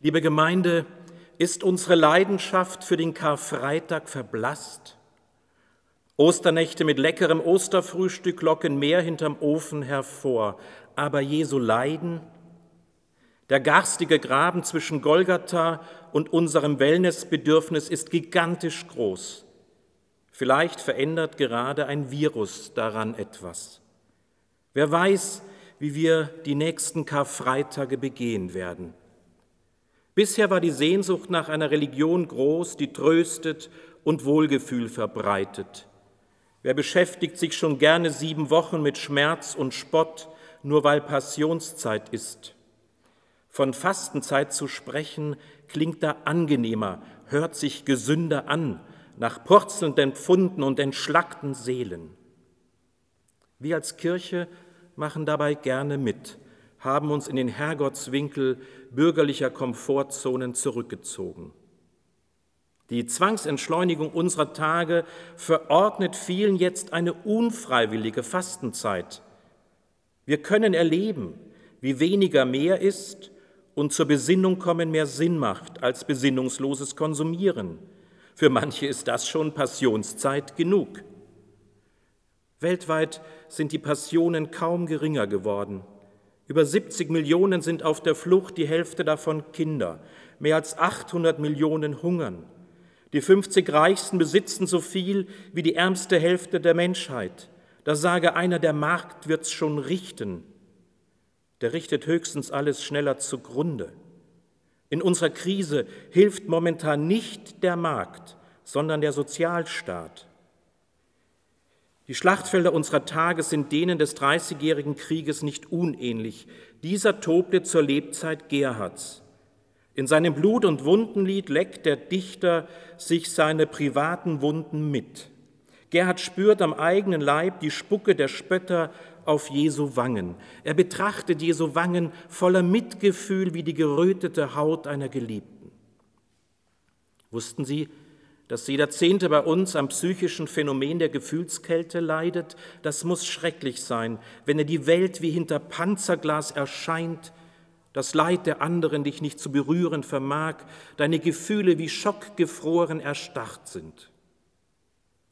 Liebe Gemeinde, ist unsere Leidenschaft für den Karfreitag verblasst? Osternächte mit leckerem Osterfrühstück locken mehr hinterm Ofen hervor, aber Jesu Leiden, der garstige Graben zwischen Golgatha und unserem Wellnessbedürfnis ist gigantisch groß. Vielleicht verändert gerade ein Virus daran etwas. Wer weiß, wie wir die nächsten Karfreitage begehen werden. Bisher war die Sehnsucht nach einer Religion groß, die tröstet und Wohlgefühl verbreitet. Wer beschäftigt sich schon gerne sieben Wochen mit Schmerz und Spott, nur weil Passionszeit ist? Von Fastenzeit zu sprechen, klingt da angenehmer, hört sich gesünder an, nach purzelnden Pfunden und entschlackten Seelen. Wir als Kirche machen dabei gerne mit, haben uns in den Herrgottswinkel bürgerlicher Komfortzonen zurückgezogen. Die Zwangsentschleunigung unserer Tage verordnet vielen jetzt eine unfreiwillige Fastenzeit. Wir können erleben, wie weniger mehr ist und zur Besinnung kommen mehr Sinn macht als besinnungsloses Konsumieren. Für manche ist das schon Passionszeit genug. Weltweit sind die Passionen kaum geringer geworden. Über 70 Millionen sind auf der Flucht, die Hälfte davon Kinder. Mehr als 800 Millionen hungern. Die 50 Reichsten besitzen so viel wie die ärmste Hälfte der Menschheit. Da sage einer, der Markt wird's schon richten. Der richtet höchstens alles schneller zugrunde. In unserer Krise hilft momentan nicht der Markt, sondern der Sozialstaat. Die Schlachtfelder unserer Tage sind denen des Dreißigjährigen Krieges nicht unähnlich. Dieser tobte zur Lebzeit Gerhards. In seinem Blut- und Wundenlied leckt der Dichter sich seine privaten Wunden mit. Gerhard spürt am eigenen Leib die Spucke der Spötter auf Jesu Wangen. Er betrachtet Jesu Wangen voller Mitgefühl wie die gerötete Haut einer Geliebten. Wussten Sie, dass jeder Zehnte bei uns am psychischen Phänomen der Gefühlskälte leidet, das muss schrecklich sein, wenn er die Welt wie hinter Panzerglas erscheint, das Leid der anderen dich nicht zu berühren vermag, deine Gefühle wie schockgefroren erstarrt sind.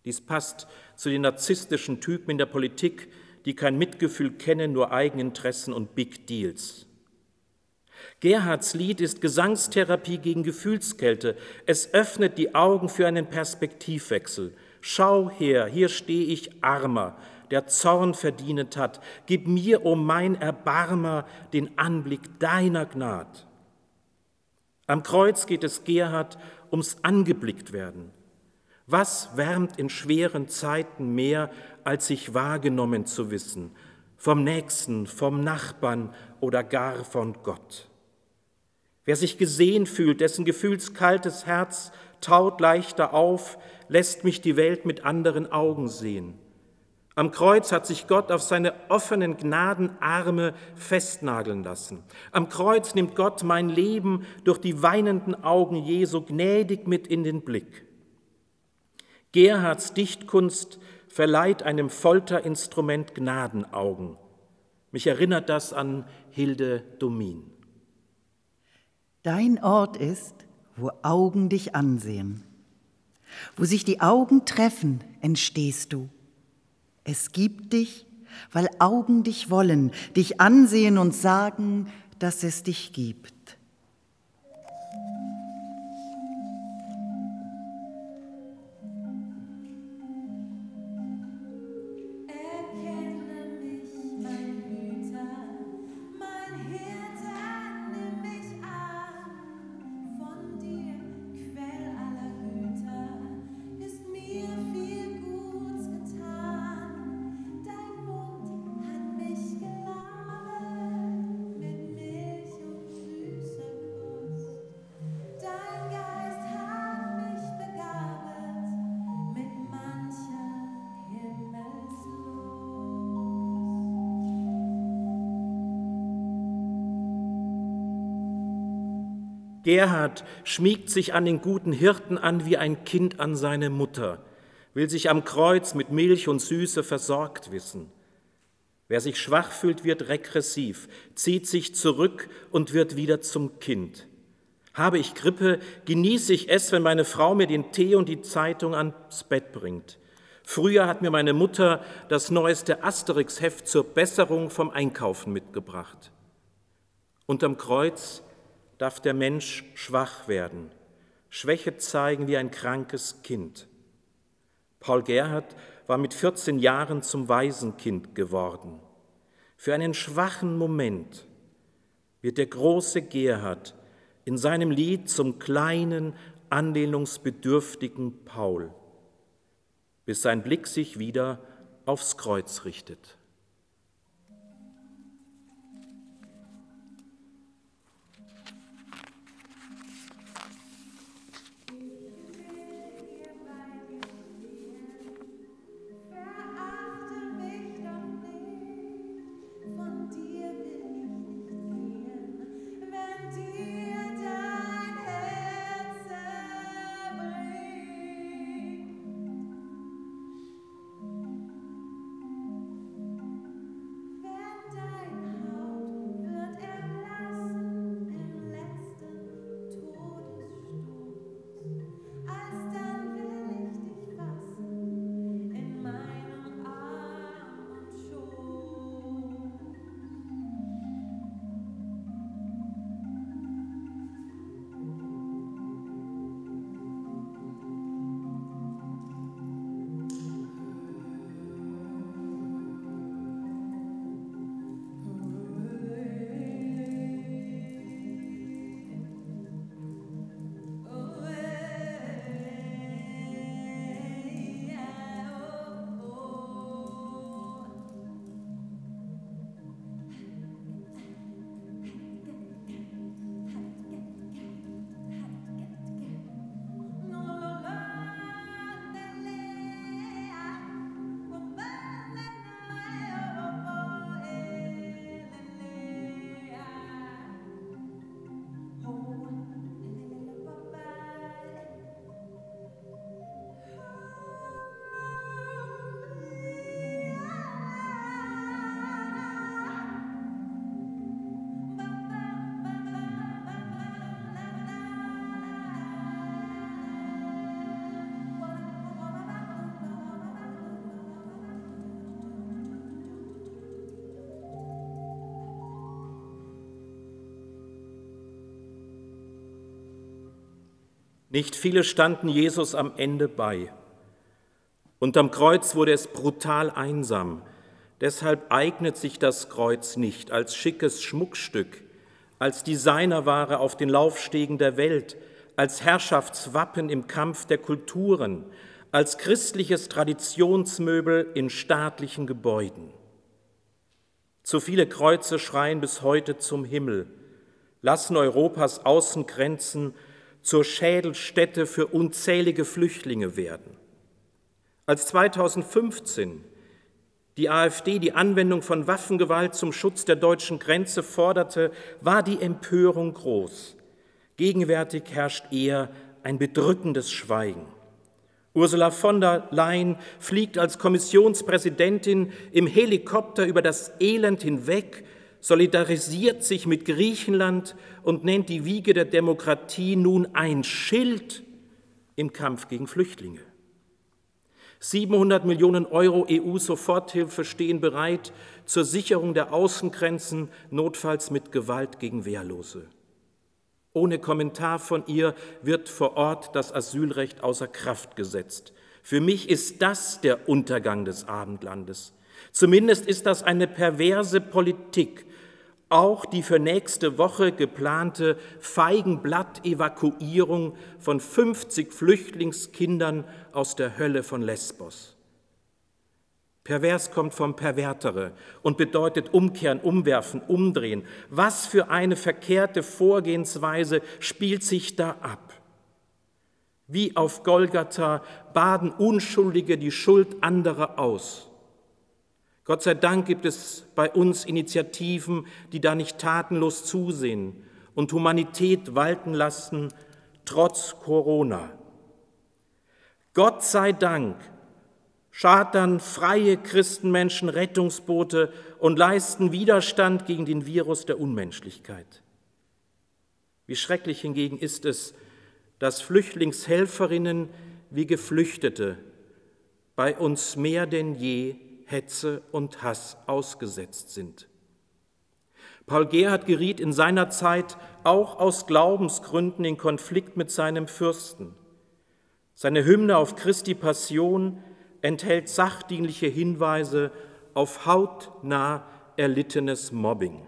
Dies passt zu den narzisstischen Typen in der Politik, die kein Mitgefühl kennen, nur Eigeninteressen und Big Deals. Gerhards Lied ist Gesangstherapie gegen Gefühlskälte. Es öffnet die Augen für einen Perspektivwechsel. Schau her, hier stehe ich armer, der Zorn verdient hat. Gib mir, o oh mein Erbarmer, den Anblick deiner Gnad. Am Kreuz geht es Gerhard ums angeblickt werden. Was wärmt in schweren Zeiten mehr, als sich wahrgenommen zu wissen, vom Nächsten, vom Nachbarn oder gar von Gott? Wer sich gesehen fühlt, dessen gefühlskaltes Herz taut leichter auf, lässt mich die Welt mit anderen Augen sehen. Am Kreuz hat sich Gott auf seine offenen Gnadenarme festnageln lassen. Am Kreuz nimmt Gott mein Leben durch die weinenden Augen Jesu gnädig mit in den Blick. Gerhards Dichtkunst verleiht einem Folterinstrument Gnadenaugen. Mich erinnert das an Hilde Domin. Dein Ort ist, wo Augen dich ansehen. Wo sich die Augen treffen, entstehst du. Es gibt dich, weil Augen dich wollen, dich ansehen und sagen, dass es dich gibt. Gerhard schmiegt sich an den guten Hirten an wie ein Kind an seine Mutter, will sich am Kreuz mit Milch und Süße versorgt wissen. Wer sich schwach fühlt, wird regressiv, zieht sich zurück und wird wieder zum Kind. Habe ich Grippe, genieße ich es, wenn meine Frau mir den Tee und die Zeitung ans Bett bringt. Früher hat mir meine Mutter das neueste Asterix-Heft zur Besserung vom Einkaufen mitgebracht. Unterm Kreuz darf der Mensch schwach werden, Schwäche zeigen wie ein krankes Kind. Paul Gerhard war mit 14 Jahren zum Waisenkind geworden. Für einen schwachen Moment wird der große Gerhard in seinem Lied zum kleinen, anlehnungsbedürftigen Paul, bis sein Blick sich wieder aufs Kreuz richtet. Nicht viele standen Jesus am Ende bei. Unterm Kreuz wurde es brutal einsam. Deshalb eignet sich das Kreuz nicht als schickes Schmuckstück, als Designerware auf den Laufstegen der Welt, als Herrschaftswappen im Kampf der Kulturen, als christliches Traditionsmöbel in staatlichen Gebäuden. Zu viele Kreuze schreien bis heute zum Himmel, lassen Europas Außengrenzen zur Schädelstätte für unzählige Flüchtlinge werden. Als 2015 die AfD die Anwendung von Waffengewalt zum Schutz der deutschen Grenze forderte, war die Empörung groß. Gegenwärtig herrscht eher ein bedrückendes Schweigen. Ursula von der Leyen fliegt als Kommissionspräsidentin im Helikopter über das Elend hinweg solidarisiert sich mit Griechenland und nennt die Wiege der Demokratie nun ein Schild im Kampf gegen Flüchtlinge. 700 Millionen Euro EU-Soforthilfe stehen bereit zur Sicherung der Außengrenzen, notfalls mit Gewalt gegen Wehrlose. Ohne Kommentar von ihr wird vor Ort das Asylrecht außer Kraft gesetzt. Für mich ist das der Untergang des Abendlandes. Zumindest ist das eine perverse Politik, auch die für nächste Woche geplante Feigenblatt-Evakuierung von 50 Flüchtlingskindern aus der Hölle von Lesbos. Pervers kommt vom Pervertere und bedeutet umkehren, umwerfen, umdrehen. Was für eine verkehrte Vorgehensweise spielt sich da ab? Wie auf Golgatha baden Unschuldige die Schuld anderer aus. Gott sei Dank gibt es bei uns Initiativen, die da nicht tatenlos zusehen und Humanität walten lassen, trotz Corona. Gott sei Dank chartern freie Christenmenschen Rettungsboote und leisten Widerstand gegen den Virus der Unmenschlichkeit. Wie schrecklich hingegen ist es, dass Flüchtlingshelferinnen wie Geflüchtete bei uns mehr denn je Hetze und Hass ausgesetzt sind. Paul Gerhard geriet in seiner Zeit auch aus Glaubensgründen in Konflikt mit seinem Fürsten. Seine Hymne auf Christi Passion enthält sachdienliche Hinweise auf hautnah erlittenes Mobbing.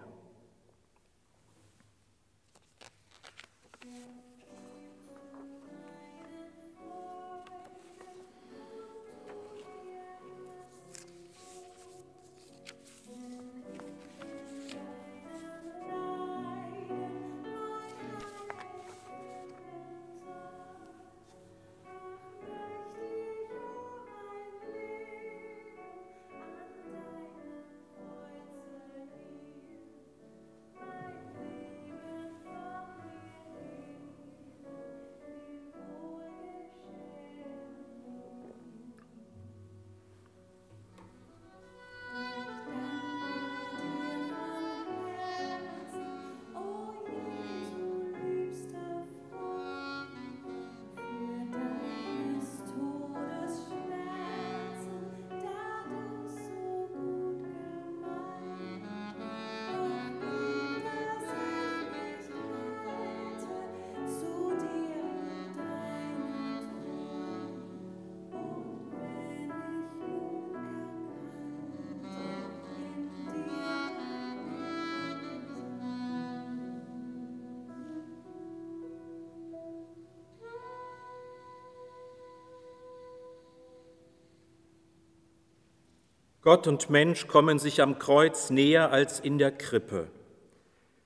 Gott und Mensch kommen sich am Kreuz näher als in der Krippe.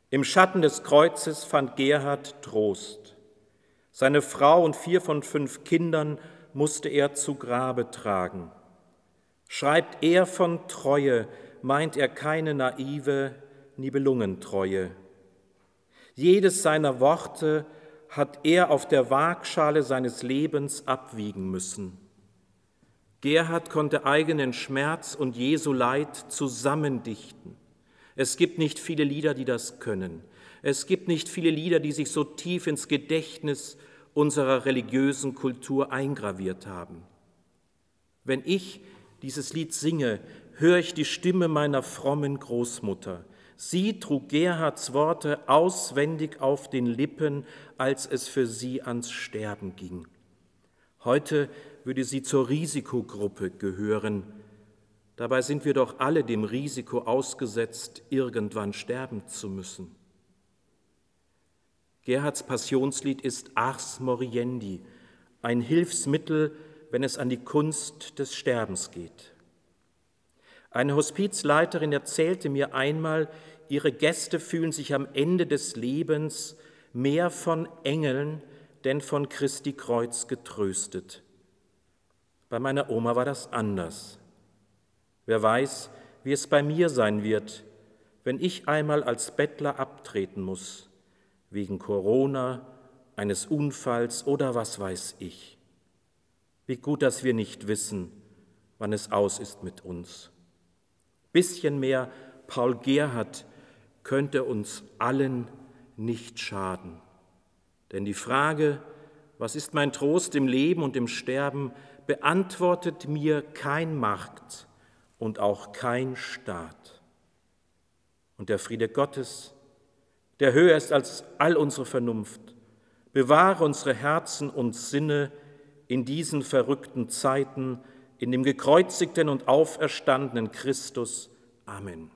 Im Schatten des Kreuzes fand Gerhard Trost. Seine Frau und vier von fünf Kindern musste er zu Grabe tragen. Schreibt er von Treue, meint er keine naive Nibelungentreue. Jedes seiner Worte hat er auf der Waagschale seines Lebens abwiegen müssen. Gerhard konnte eigenen Schmerz und Jesu Leid zusammendichten. Es gibt nicht viele Lieder, die das können. Es gibt nicht viele Lieder, die sich so tief ins Gedächtnis unserer religiösen Kultur eingraviert haben. Wenn ich dieses Lied singe, höre ich die Stimme meiner frommen Großmutter. Sie trug Gerhards Worte auswendig auf den Lippen, als es für sie ans Sterben ging. Heute würde sie zur Risikogruppe gehören. Dabei sind wir doch alle dem Risiko ausgesetzt, irgendwann sterben zu müssen. Gerhards Passionslied ist Ars Moriendi, ein Hilfsmittel, wenn es an die Kunst des Sterbens geht. Eine Hospizleiterin erzählte mir einmal, ihre Gäste fühlen sich am Ende des Lebens mehr von Engeln denn von Christi Kreuz getröstet. Bei meiner Oma war das anders. Wer weiß, wie es bei mir sein wird, wenn ich einmal als Bettler abtreten muss, wegen Corona, eines Unfalls oder was weiß ich. Wie gut, dass wir nicht wissen, wann es aus ist mit uns. Bisschen mehr Paul Gerhard könnte uns allen nicht schaden. Denn die Frage, was ist mein Trost im Leben und im Sterben, beantwortet mir kein Markt und auch kein Staat. Und der Friede Gottes, der höher ist als all unsere Vernunft, bewahre unsere Herzen und Sinne in diesen verrückten Zeiten, in dem gekreuzigten und auferstandenen Christus. Amen.